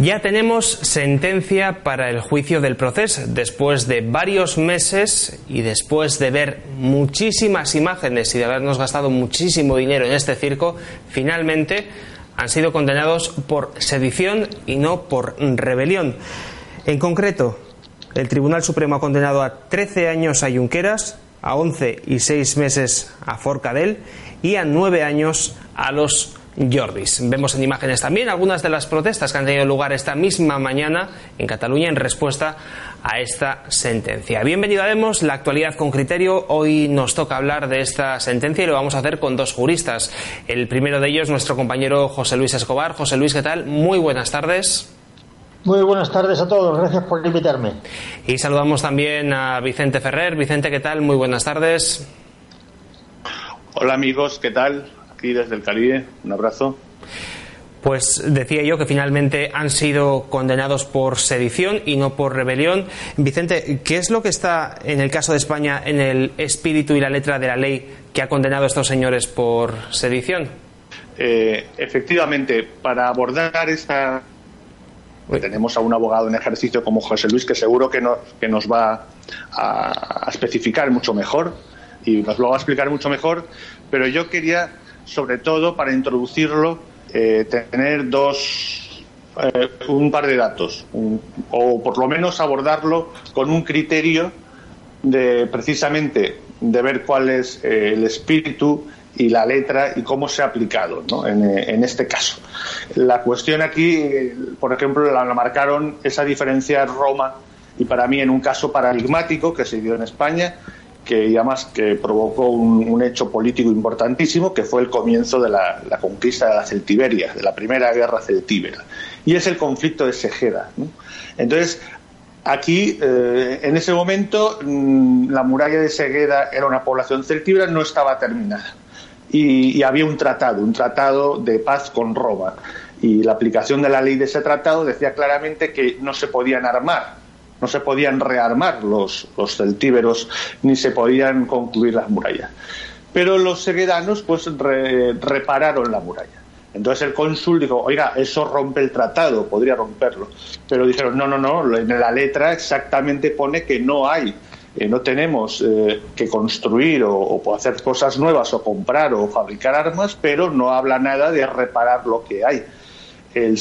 Ya tenemos sentencia para el juicio del proceso. Después de varios meses y después de ver muchísimas imágenes y de habernos gastado muchísimo dinero en este circo, finalmente han sido condenados por sedición y no por rebelión. En concreto, el Tribunal Supremo ha condenado a 13 años a Junqueras, a 11 y 6 meses a Forcadell y a 9 años a los Jordis. Vemos en imágenes también algunas de las protestas que han tenido lugar esta misma mañana en Cataluña en respuesta a esta sentencia. Bienvenido a Demos, la actualidad con criterio. Hoy nos toca hablar de esta sentencia y lo vamos a hacer con dos juristas. El primero de ellos, nuestro compañero José Luis Escobar. José Luis, ¿qué tal? Muy buenas tardes. Muy buenas tardes a todos, gracias por invitarme. Y saludamos también a Vicente Ferrer. Vicente, ¿qué tal? Muy buenas tardes. Hola amigos, ¿qué tal? Aquí desde el Caribe, un abrazo. Pues decía yo que finalmente han sido condenados por sedición y no por rebelión. Vicente, ¿qué es lo que está en el caso de España en el espíritu y la letra de la ley que ha condenado a estos señores por sedición? Eh, efectivamente, para abordar esta tenemos a un abogado en ejercicio como José Luis que seguro que, que nos va a, especificar mucho mejor y nos lo va a explicar mucho mejor, pero yo quería, sobre todo, para introducirlo, eh, tener dos, eh, un par de datos, o por lo menos abordarlo con un criterio de precisamente de ver cuál es eh, el espíritu y la letra y cómo se ha aplicado en, este caso. La cuestión aquí, por ejemplo, la, marcaron esa diferencia Roma y para mí en un caso paradigmático que se dio en España, que además que provocó un, hecho político importantísimo, que fue el comienzo de la, conquista de la Celtiberia, de la primera guerra celtíbera, y es el conflicto de Segeda. Entonces, Aquí, eh, en ese momento, mm, la muralla de Segueda era una población celtíbera, no estaba terminada y, había un tratado, un tratado de paz con Roma. Y la aplicación de la ley de ese tratado decía claramente que no se podían armar, no se podían rearmar los, los celtíberos, ni se podían concluir las murallas. Pero los seguedanos pues repararon la muralla. Entonces el cónsul dijo, oiga, eso rompe el tratado, podría romperlo. Pero dijeron, no, no, no, en la letra exactamente pone que no hay eh, no tenemos eh, que construir o, hacer cosas nuevas o comprar o fabricar armas, pero no habla nada de reparar lo que hay. El,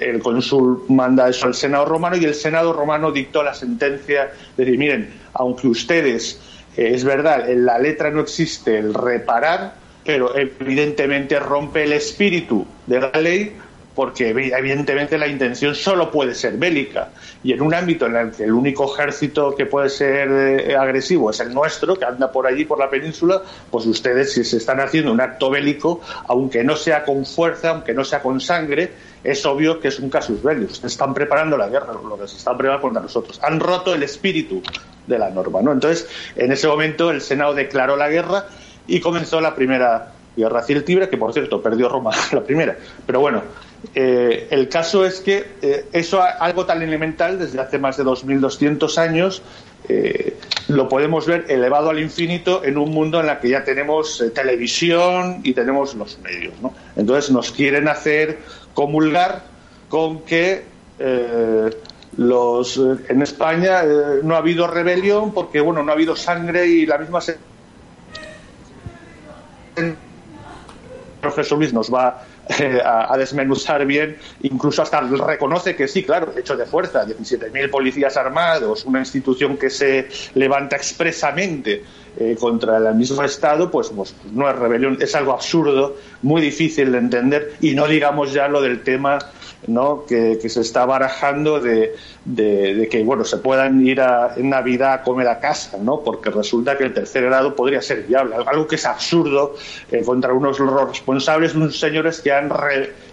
el cónsul manda eso al Senado romano y el Senado romano dictó la sentencia de decir, miren, aunque ustedes, eh, es verdad, en la letra no existe el reparar, pero evidentemente rompe el espíritu de la ley porque evidentemente la intención solo puede ser bélica. Y en un ámbito en el que el único ejército que puede ser eh, agresivo es el nuestro, que anda por allí, por la península, pues ustedes si se están haciendo un acto bélico, aunque no sea con fuerza, aunque no sea con sangre, es obvio que es un casus belli. Ustedes están preparando la guerra, lo que se están preparando contra nosotros. Han roto el espíritu de la norma. ¿no? Entonces, en ese momento el Senado declaró la guerra y comenzó la primera guerra celtíbera, que por cierto perdió Roma la primera. Pero bueno, eh, el caso es que eh, eso, algo tan elemental, desde hace más de 2.200 años, eh, lo podemos ver elevado al infinito en un mundo en el que ya tenemos televisión y tenemos los medios. Entonces nos quieren hacer comulgar con que los, en España no ha habido rebelión porque bueno no ha habido sangre y la misma profesor Luis nos va eh, a, desmenuzar bien, incluso hasta reconoce que sí, claro, hecho de fuerza, 17.000 policías armados, una institución que se levanta expresamente eh, contra el mismo Estado, pues, pues, no es rebelión, es algo absurdo, muy difícil de entender, y no digamos ya lo del tema ¿no? que, se está barajando de, que bueno se puedan ir en Navidad a comer a casa, ¿no? porque resulta que el tercer grado podría ser viable, algo que es absurdo eh, contra unos responsables, unos señores que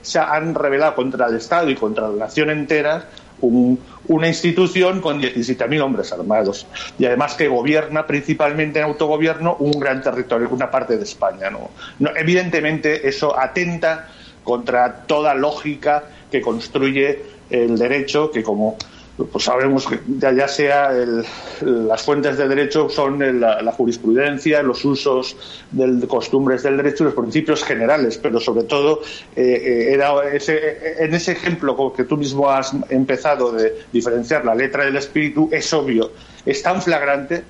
se han rebelado contra el Estado y contra la nación entera una institución con 17.000 hombres armados y además que gobierna principalmente en autogobierno un gran territorio, una parte de España. ¿no? evidentemente eso atenta contra toda lógica que construye el derecho, que como pues sabemos que ya, sea las fuentes de derecho son la, jurisprudencia, los usos de costumbres del derecho y los principios generales, pero sobre todo eh, eh, era en ese ejemplo que tú mismo has empezado de diferenciar la letra del espíritu, es obvio, es tan flagrante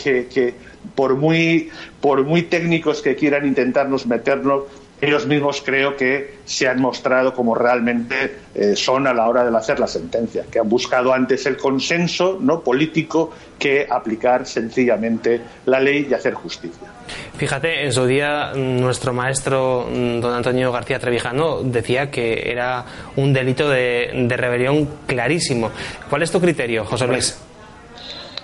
que, por muy por muy técnicos que quieran intentarnos meternos ellos mismos creo que se han mostrado como realmente eh, son a la hora de hacer la sentencia, que han buscado antes el consenso no político que aplicar sencillamente la ley y hacer justicia. Fíjate, en su día nuestro maestro mm, don Antonio García Trevijano decía que era un delito de, de rebelión clarísimo. ¿Cuál es tu criterio, José Luis?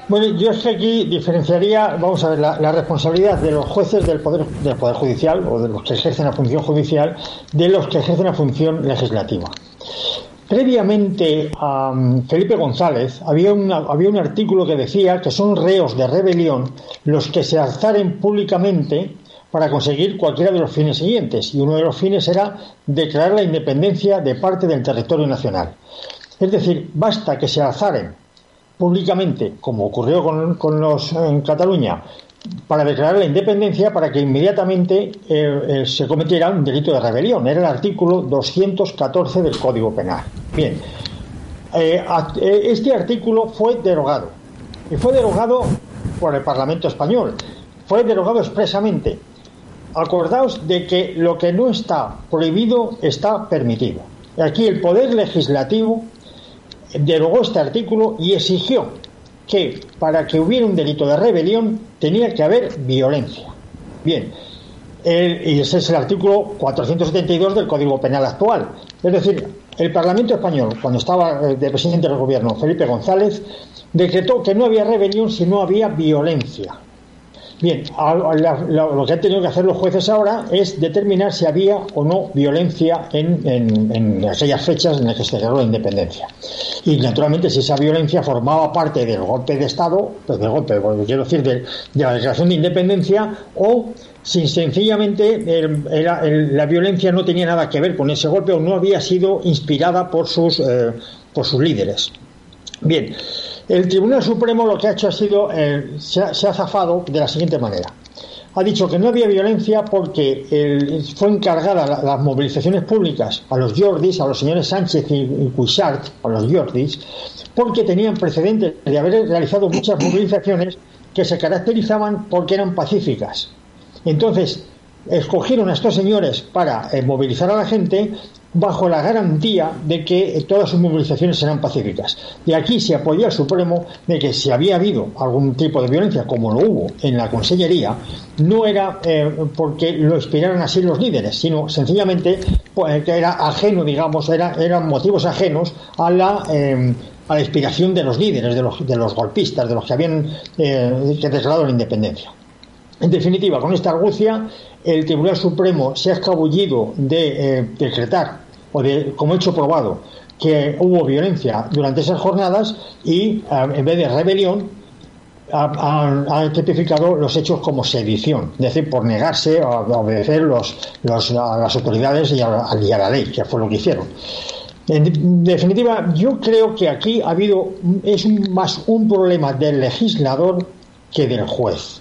Bueno, yo es que aquí diferenciaría, vamos a ver, la, responsabilidad de los jueces del poder, del poder Judicial o de los que ejercen la función judicial de los que ejercen la función legislativa. Previamente a um, Felipe González había, había un artículo que decía que son reos de rebelión los que se alzaren públicamente para conseguir cualquiera de los fines siguientes, y uno de los fines era declarar la independencia de parte del territorio nacional. Es decir, basta que se alzaren públicamente, como ocurrió con, los en Cataluña, para declarar la independencia para que inmediatamente eh, eh, se cometiera un delito de rebelión. Era el artículo 214 del Código Penal. Bien, eh, este artículo fue derogado. Y fue derogado por el Parlamento español. Fue derogado expresamente. Acordaos de que lo que no está prohibido está permitido. Aquí el Poder Legislativo derogó este artículo y exigió que para que hubiera un delito de rebelión tenía que haber violencia. Bien, y ese es el artículo 472 del Código Penal actual. Es decir, el Parlamento español, cuando estaba eh, de presidente del gobierno Felipe González, decretó que no había rebelión si no había violencia. Bien, lo que han tenido que hacer los jueces ahora es determinar si había o no violencia en, aquellas fechas en las que se declaró la independencia. Y naturalmente, si esa violencia formaba parte del golpe de Estado, pues del golpe, quiero decir, de, la declaración de independencia, o si sencillamente la violencia no tenía nada que ver con ese golpe o no había sido inspirada por sus, eh, por sus líderes. Bien. El Tribunal Supremo lo que ha hecho ha sido, eh, se, ha, zafado de la siguiente manera. Ha dicho que no había violencia porque fue encargada las movilizaciones públicas a los Jordis, a los señores Sánchez y, y a los Jordis, porque tenían precedentes de haber realizado muchas movilizaciones que se caracterizaban porque eran pacíficas. Entonces, escogieron a estos señores para eh, movilizar a la gente bajo la garantía de que eh, todas sus movilizaciones serán pacíficas. Y aquí se apoyó al Supremo de que si había habido algún tipo de violencia, como lo hubo en la Consellería, no era eh, porque lo inspiraran así los líderes, sino sencillamente pues, que era ajeno, digamos, era, eran motivos ajenos a la, em, a la inspiración de los líderes, de los, de los golpistas, de los que habían eh, declarado la independencia. En definitiva, con esta argucia, el Tribunal Supremo se ha escabullido de decretar o de, como hecho probado, que hubo violencia durante esas jornadas y eh, en vez de rebelión ha, tipificado los hechos como sedición, es decir, por negarse a, obedecer los, a las autoridades y a, la ley, que fue lo que hicieron. En definitiva, yo creo que aquí ha habido es más un problema del legislador que del juez.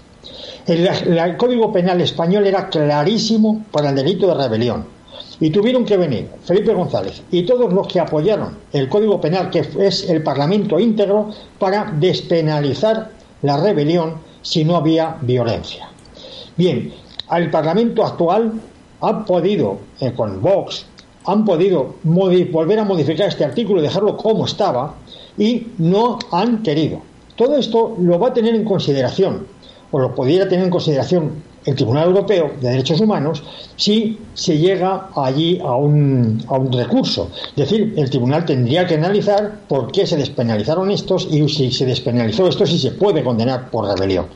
el Código Penal español era clarísimo para el delito de rebelión y tuvieron que venir Felipe González y todos los que apoyaron el Código Penal, que es el Parlamento íntegro, para despenalizar la rebelión si no había violencia. Bien, al Parlamento actual ha podido, eh, con Vox, han podido volver a modificar este artículo y dejarlo como estaba y no han querido. Todo esto lo va a tener en consideración, o lo pudiera tener en consideración el Tribunal Europeo de Derechos Humanos si se llega allí a un, a un recurso. Es decir, el tribunal tendría que analizar por qué se despenalizaron estos y si se despenalizó esto si se puede condenar por rebelión.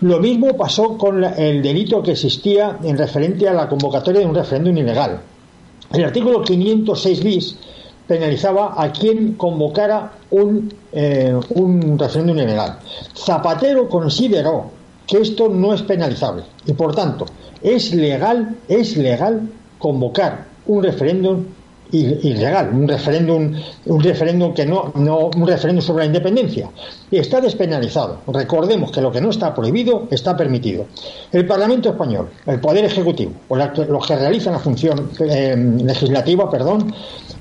Lo mismo pasó con el delito que existía en referente a la convocatoria de un referéndum ilegal. El artículo 506 bis penalizaba a quien convocara un, eh, un referéndum ilegal. Zapatero consideró que esto no es penalizable y por tanto es legal, es legal convocar un referéndum ilegal, un referéndum, un referéndum que no, no, un referéndum sobre la independencia. Y está despenalizado. Recordemos que lo que no está prohibido está permitido. El Parlamento español, el Poder Ejecutivo, o los que realizan la función eh, legislativa, perdón,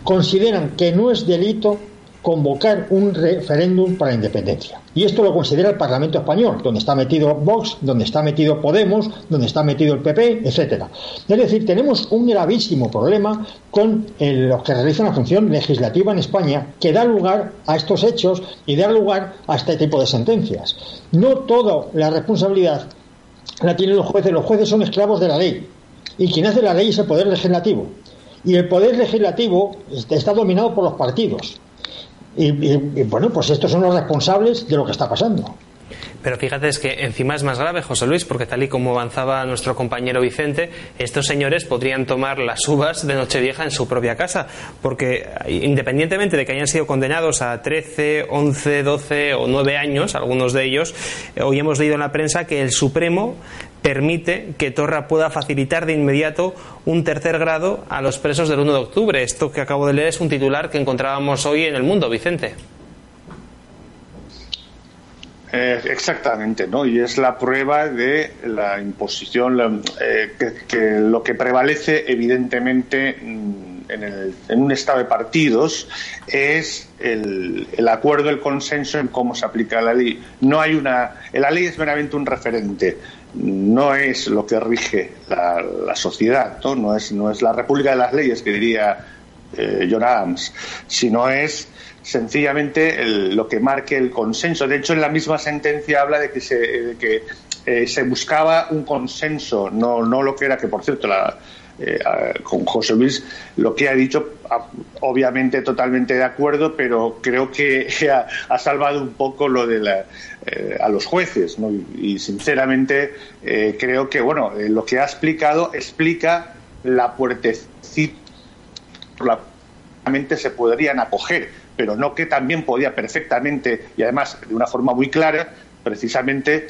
consideran que no es delito convocar un referéndum para la independencia. Y esto lo considera el Parlamento español, donde está metido Vox, donde está metido Podemos, donde está metido el PP, etcétera. Es decir, tenemos un gravísimo problema con los que realizan la función legislativa en España, que da lugar a estos hechos y da lugar a este tipo de sentencias. No toda la responsabilidad la tienen los jueces, los jueces son esclavos de la ley. Y quien hace la ley es el poder legislativo. Y el poder legislativo está dominado por los partidos. Y, bueno, pues estos son los responsables de lo que está pasando. Pero fíjate, es que encima es más grave, José Luis, porque tal y como avanzaba nuestro compañero Vicente, estos señores podrían tomar las uvas de Nochevieja en su propia casa, porque independientemente de que hayan sido condenados a 13, 11, 12 o 9 años, algunos de ellos, eh, hoy hemos leído en la prensa que el Supremo permite que Torra pueda facilitar de inmediato un tercer grado a los presos del 1 de octubre. Esto que acabo de leer es un titular que encontrábamos hoy en el mundo, Vicente. Eh, exactamente, ¿no? Y es la prueba de la imposición, eh, que, lo que prevalece evidentemente mm, en, un estado de partidos es el, acuerdo, el consenso en cómo se aplica la ley. No hay una, la ley es meramente un referente no es lo que rige la, sociedad, ¿no? No, es, no es la república de las leyes que diría eh, John Adams, sino es sencillamente lo que marque el consenso. De hecho, en la misma sentencia habla de que se, que, eh, se buscaba un consenso, no, no lo que era, que por cierto, la, eh, con José Luis, lo que ha dicho, obviamente totalmente de acuerdo, pero creo que ha, salvado un poco lo de la, eh, a los jueces, y, sinceramente eh, creo que bueno, lo que ha explicado explica la puertecita la se podrían acoger, pero no que también podía perfectamente y además de una forma muy clara precisamente,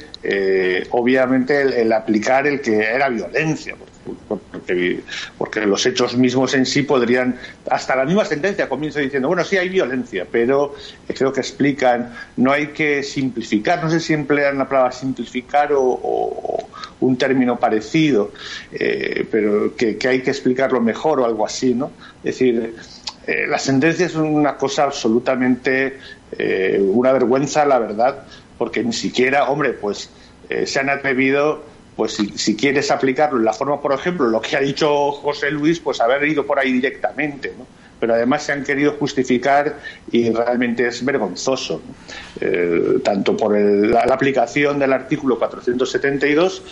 obviamente, el, aplicar el que era violencia, porque, porque, los hechos mismos en sí podrían, hasta la misma sentencia comienza diciendo, bueno, sí hay violencia, pero creo que explican, no hay que simplificar, no sé si emplean la palabra simplificar o, un término parecido, eh, pero que, hay que explicarlo mejor o algo así, ¿no? Es decir, eh, la sentencia es una cosa absolutamente, eh, una vergüenza, la verdad, porque ni siquiera, hombre, pues se han atrevido pues si, quieres aplicarlo en la forma, por ejemplo, lo que ha dicho José Luis, pues haber ido por ahí directamente, ¿no? pero además se han querido justificar y realmente es vergonzoso, eh, tanto por la, aplicación del artículo 472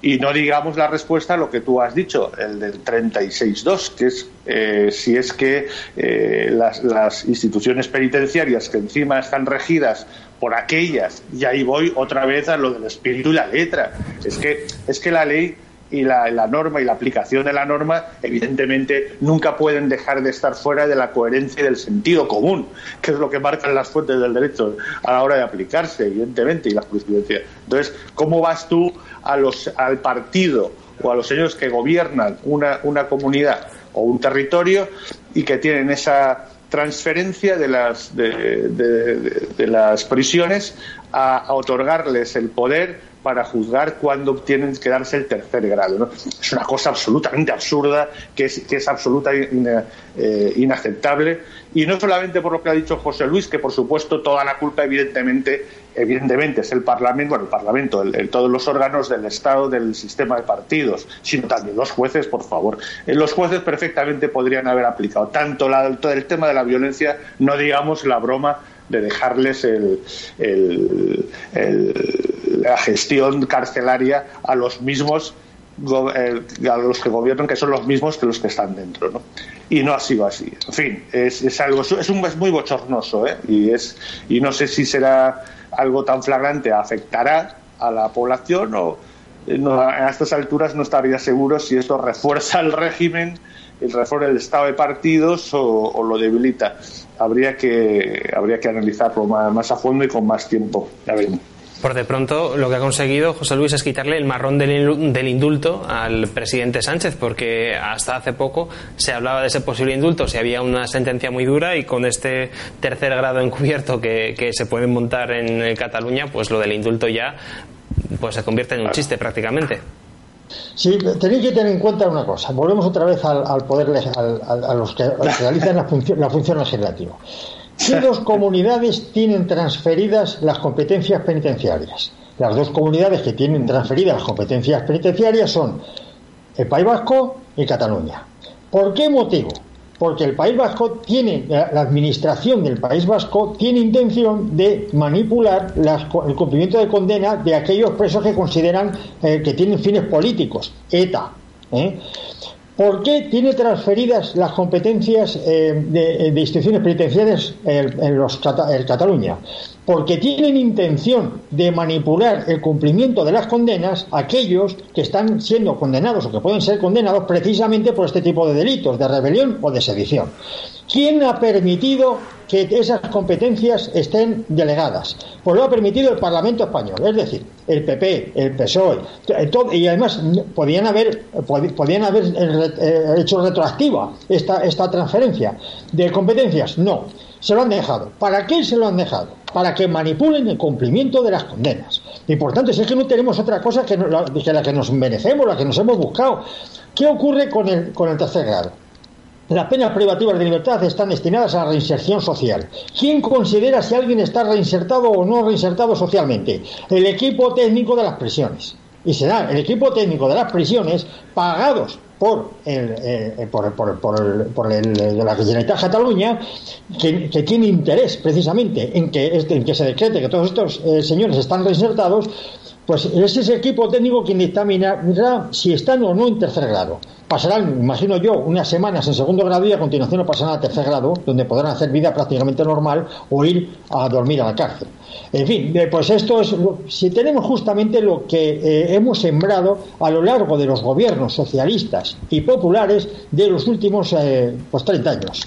y no digamos la respuesta a lo que tú has dicho, el del 36.2, que es eh, si es que eh, las instituciones penitenciarias que encima están regidas por aquellas, y ahí voy otra vez a lo del espíritu y la letra. Es que, es que la ley y la, la, norma y la aplicación de la norma, evidentemente, nunca pueden dejar de estar fuera de la coherencia y del sentido común, que es lo que marcan las fuentes del derecho a la hora de aplicarse, evidentemente, y la jurisprudencia. Entonces, ¿cómo vas tú a los, al partido o a los señores que gobiernan una, una comunidad o un territorio y que tienen esa transferencia de las, de, las prisiones a, otorgarles el poder para juzgar cuándo tienen que darse el tercer grado. Es una cosa absolutamente absurda, que es, que es absolutamente eh, inaceptable. Y no solamente por lo que ha dicho José Luis, que por supuesto toda la culpa evidentemente, evidentemente es el Parlamento, bueno, el Parlamento, todos los órganos del Estado, del sistema de partidos, sino también los jueces, por favor. Eh, los jueces perfectamente podrían haber aplicado tanto el tema de la violencia, no digamos la broma de dejarles el, la gestión carcelaria a los mismos a los que gobiernan que son los mismos que los que están dentro ¿no? y no ha sido así en fin es, es algo es un es muy bochornoso ¿eh? y es y no sé si será algo tan flagrante afectará a la población o eh, a estas alturas no estaría seguro si esto refuerza el régimen el refuerza el estado de partidos o lo debilita habría que, habría que analizarlo más, a fondo y con más tiempo. Por de pronto, lo que ha conseguido José Luis es quitarle el marrón del, indulto al presidente Sánchez, porque hasta hace poco se hablaba de ese posible indulto si había una sentencia muy dura y con este tercer grado encubierto que, se puede montar en Cataluña, pues lo del indulto ya pues se convierte en un chiste prácticamente. Sí, tenéis que tener en cuenta una cosa. Volvemos otra vez al, poder, a los que realizan la función, la función legislativa. ¿Qué dos comunidades tienen transferidas las competencias penitenciarias? Las dos comunidades que tienen transferidas las competencias penitenciarias son el País Vasco y Cataluña. ¿Por qué motivo? porque el País Vasco tiene, la administración del País Vasco tiene intención de manipular el cumplimiento de condena de aquellos presos que consideran eh, que tienen fines políticos, ETA. ¿eh? ¿Por qué tiene transferidas las competencias eh, de, instituciones penitenciarias en, los, en Cataluña? porque tienen intención de manipular el cumplimiento de las condenas a aquellos que están siendo condenados o que pueden ser condenados precisamente por este tipo de delitos, de rebelión o de sedición. ¿Quién ha permitido que esas competencias estén delegadas? Pues lo ha permitido el Parlamento español, es decir, el PP, el PSOE, y además podían haber, podían haber eh, hecho retroactiva esta, esta transferencia de competencias. No, se lo han dejado. ¿Para qué se lo han dejado? Para que manipulen el cumplimiento de las condenas. Y por tanto, si es que no tenemos otra cosa que, la que nos merecemos, la que nos hemos buscado. ¿Qué ocurre con el, con el tercer grado? Las penas privativas de libertad están destinadas a la reinserción social. ¿Quién considera si alguien está reinsertado o no reinsertado socialmente? El equipo técnico de las prisiones. Y será el equipo técnico de las prisiones pagados por el, eh, por, por, por, el, de la Generalitat Cataluña que, que, tiene interés precisamente en que, este, en que se decrete que todos estos eh, señores están reinsertados pues es ese equipo técnico quien dictaminará si están o no en tercer grado. Pasarán, imagino yo, unas semanas en segundo grado y a continuación pasarán a tercer grado, donde podrán hacer vida prácticamente normal o ir a dormir a la cárcel. En fin, eh, pues esto es, si tenemos justamente lo que eh, hemos sembrado a lo largo de los gobiernos socialistas y populares de los últimos eh, pues 30 años.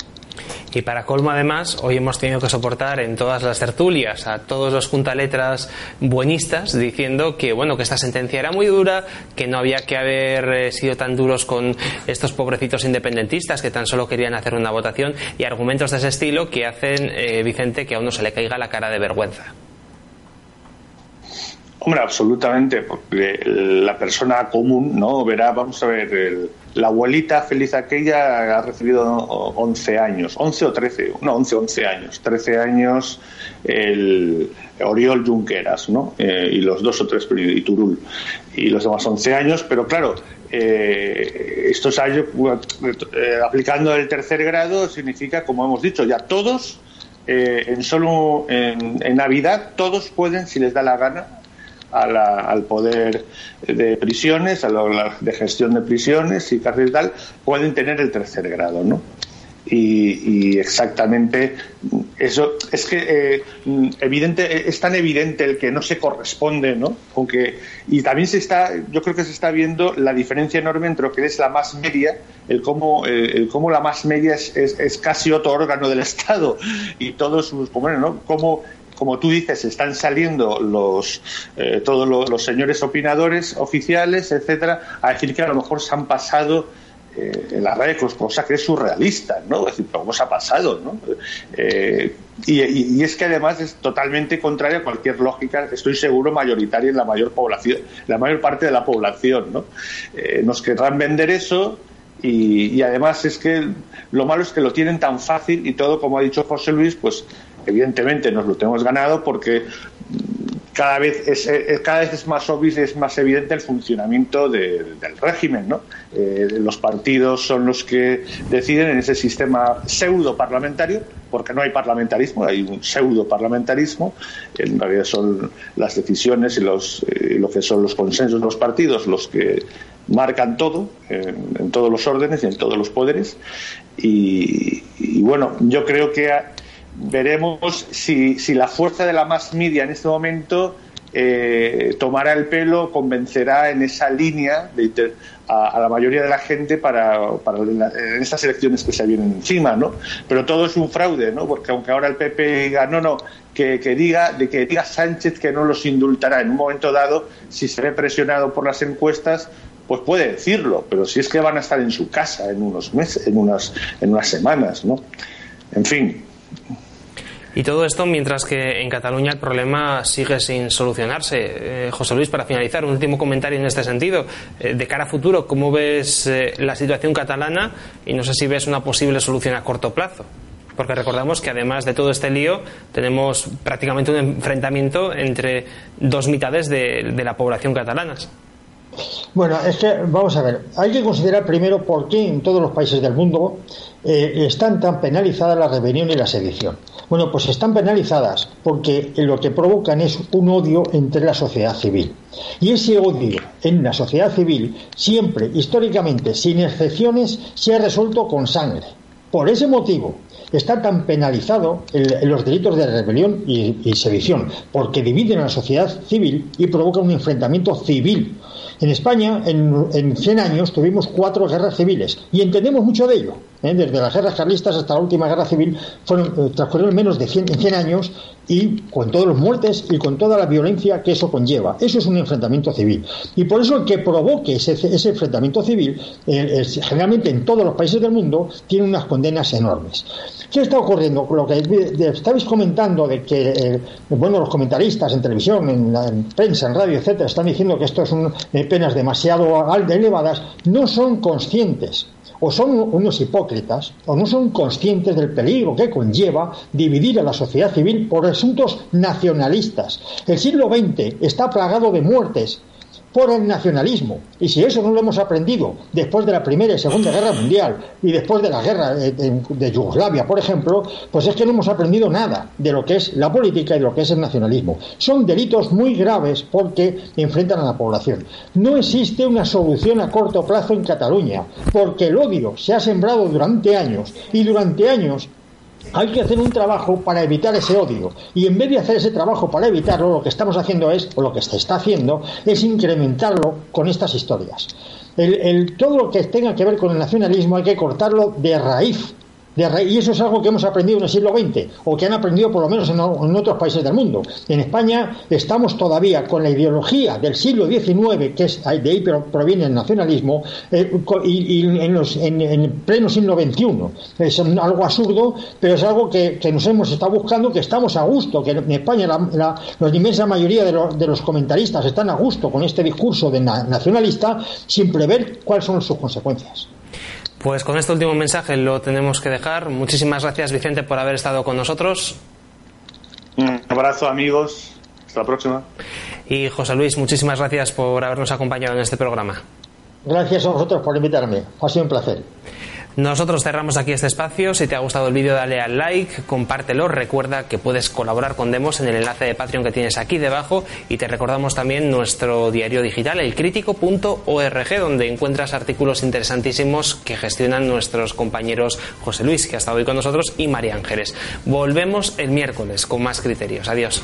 Y para colmo, además, hoy hemos tenido que soportar en todas las tertulias a todos los juntaletras buenistas diciendo que, bueno, que esta sentencia era muy dura, que no había que haber eh, sido tan duros con estos pobrecitos independentistas que tan solo querían hacer una votación y argumentos de ese estilo que hacen, eh, Vicente, que a uno se le caiga la cara de vergüenza. Hombre, absolutamente, porque la persona común, ¿no? Verá, vamos a ver, la abuelita feliz aquella ha recibido 11 años, 11 o 13, no, 11, 11 años, 13 años el Oriol Junqueras, ¿no? Eh, y los dos o tres, y Turul, y los demás 11 años, pero claro, eh, estos años, eh, aplicando el tercer grado, significa, como hemos dicho, ya todos, eh, en solo en, en Navidad, todos pueden, si les da la gana, al poder de prisiones, a la de gestión de prisiones y cárcel y tal, pueden tener el tercer grado, ¿no? Y, exactamente eso es que eh, evidente es tan evidente el que no se corresponde no con y también se está yo creo que se está viendo la diferencia enorme entre lo que es la más media el cómo el, cómo la más media es, es, casi otro órgano del estado y todos sus bueno, ¿no? cómo como tú dices, están saliendo los eh, todos los, señores opinadores oficiales, etcétera, a decir que a lo mejor se han pasado eh, en las redes, cosa que es surrealista, ¿no? Es decir, ¿cómo se ha pasado, no? Eh, y, es que además es totalmente contraria a cualquier lógica, estoy seguro, mayoritaria en la mayor población, la mayor parte de la población, ¿no? nos querrán vender eso, y, además es que lo malo es que lo tienen tan fácil y todo, como ha dicho José Luis, pues evidentemente nos lo tenemos ganado porque cada vez es, cada vez es más obvio y es más evidente el funcionamiento del régimen. ¿no? Eh, los partidos son los que deciden en ese sistema pseudo parlamentario, porque no hay parlamentarismo, hay un pseudo parlamentarismo. En realidad son las decisiones y los, eh, lo que son los consensos de los partidos los que marcan todo, en, todos los órdenes y en todos los poderes. Y, y bueno, yo creo que veremos si, si, la fuerza de la más media en este momento eh, tomará el pelo, convencerá en esa línea a, la mayoría de la gente para, para en estas elecciones que se vienen encima, ¿no? Pero todo es un fraude, ¿no? Porque aunque ahora el PP diga, no, no, que, que, diga, de que diga Sánchez que no los indultará en un momento dado, si se ve presionado por las encuestas, pues puede decirlo, pero si es que van a estar en su casa en unos meses, en unas, en unas semanas, ¿no? En fin. Y todo esto mientras que en Cataluña el problema sigue sin solucionarse. Eh, José Luis, para finalizar, un último comentario en este sentido. Eh, de cara a futuro, ¿cómo ves eh, la situación catalana? Y no sé si ves una posible solución a corto plazo. Porque recordamos que además de todo este lío, tenemos prácticamente un enfrentamiento entre dos mitades de, de la población catalana. Bueno, es que vamos a ver, hay que considerar primero por qué en todos los países del mundo eh, están tan penalizadas la rebelión y la sedición. Bueno, pues están penalizadas porque lo que provocan es un odio entre la sociedad civil. Y ese odio en la sociedad civil siempre, históricamente, sin excepciones, se ha resuelto con sangre. Por ese motivo, está tan penalizado en los delitos de rebelión y, sedición, porque dividen a la sociedad civil y provocan un enfrentamiento civil en España, en, 100 años, tuvimos cuatro guerras civiles y entendemos mucho de ello. ¿Eh? Desde las guerras carlistas hasta la última guerra civil fueron, eh, transcurrieron menos de 100, años y con todas las muertes y con toda la violencia que eso conlleva. Eso es un enfrentamiento civil. Y por eso el que provoque ese, enfrentamiento civil, generalmente en todos los países del mundo, tiene unas condenas enormes. ¿Qué está ocurriendo? Lo que estabais comentando de que, eh, bueno, los comentaristas en televisión, en, prensa, en radio, etcétera, están diciendo que esto son eh, penas demasiado elevadas, no son conscientes o son unos hipócritas o no son conscientes del peligro que conlleva dividir a la sociedad civil por asuntos nacionalistas. El siglo XX está plagado de muertes por el nacionalismo. Y si eso no lo hemos aprendido después de la Primera y Segunda Guerra Mundial y después de la guerra de, Yugoslavia, por ejemplo, pues es que no hemos aprendido nada de lo que es la política y lo que es el nacionalismo. Son delitos muy graves porque enfrentan a la población. No existe una solución a corto plazo en Cataluña, porque el odio se ha sembrado durante años y durante años hay que hacer un trabajo para evitar ese odio. Y en vez de hacer ese trabajo para evitarlo, lo que estamos haciendo es, o lo que se está haciendo, es incrementarlo con estas historias. El, todo lo que tenga que ver con el nacionalismo hay que cortarlo de raíz y eso es algo que hemos aprendido en el siglo XX, o que han aprendido por lo menos en, otros países del mundo. En España estamos todavía con la ideología del siglo XIX, que es de ahí proviene el nacionalismo, eh, y, en, pleno siglo XXI. Es algo absurdo, pero es algo que, nos hemos estado buscando, que estamos a gusto, que en España la, inmensa mayoría de, los comentaristas están a gusto con este discurso de nacionalista sin prever cuáles son sus consecuencias. Pues con este último mensaje lo tenemos que dejar. Muchísimas gracias, Vicente, por haber estado con nosotros. Un abrazo, amigos. Hasta la próxima. Y José Luis, muchísimas gracias por habernos acompañado en este programa. Gracias a vosotros por invitarme. Ha sido un placer. Nosotros cerramos aquí este espacio. Si te ha gustado el vídeo, dale al like, compártelo. Recuerda que puedes colaborar con Demos en el enlace de Patreon que tienes aquí debajo. Y te recordamos también nuestro diario digital, elcrítico.org, donde encuentras artículos interesantísimos que gestionan nuestros compañeros José Luis, que ha estado hoy con nosotros, y María Ángeles. Volvemos el miércoles con más criterios. Adiós.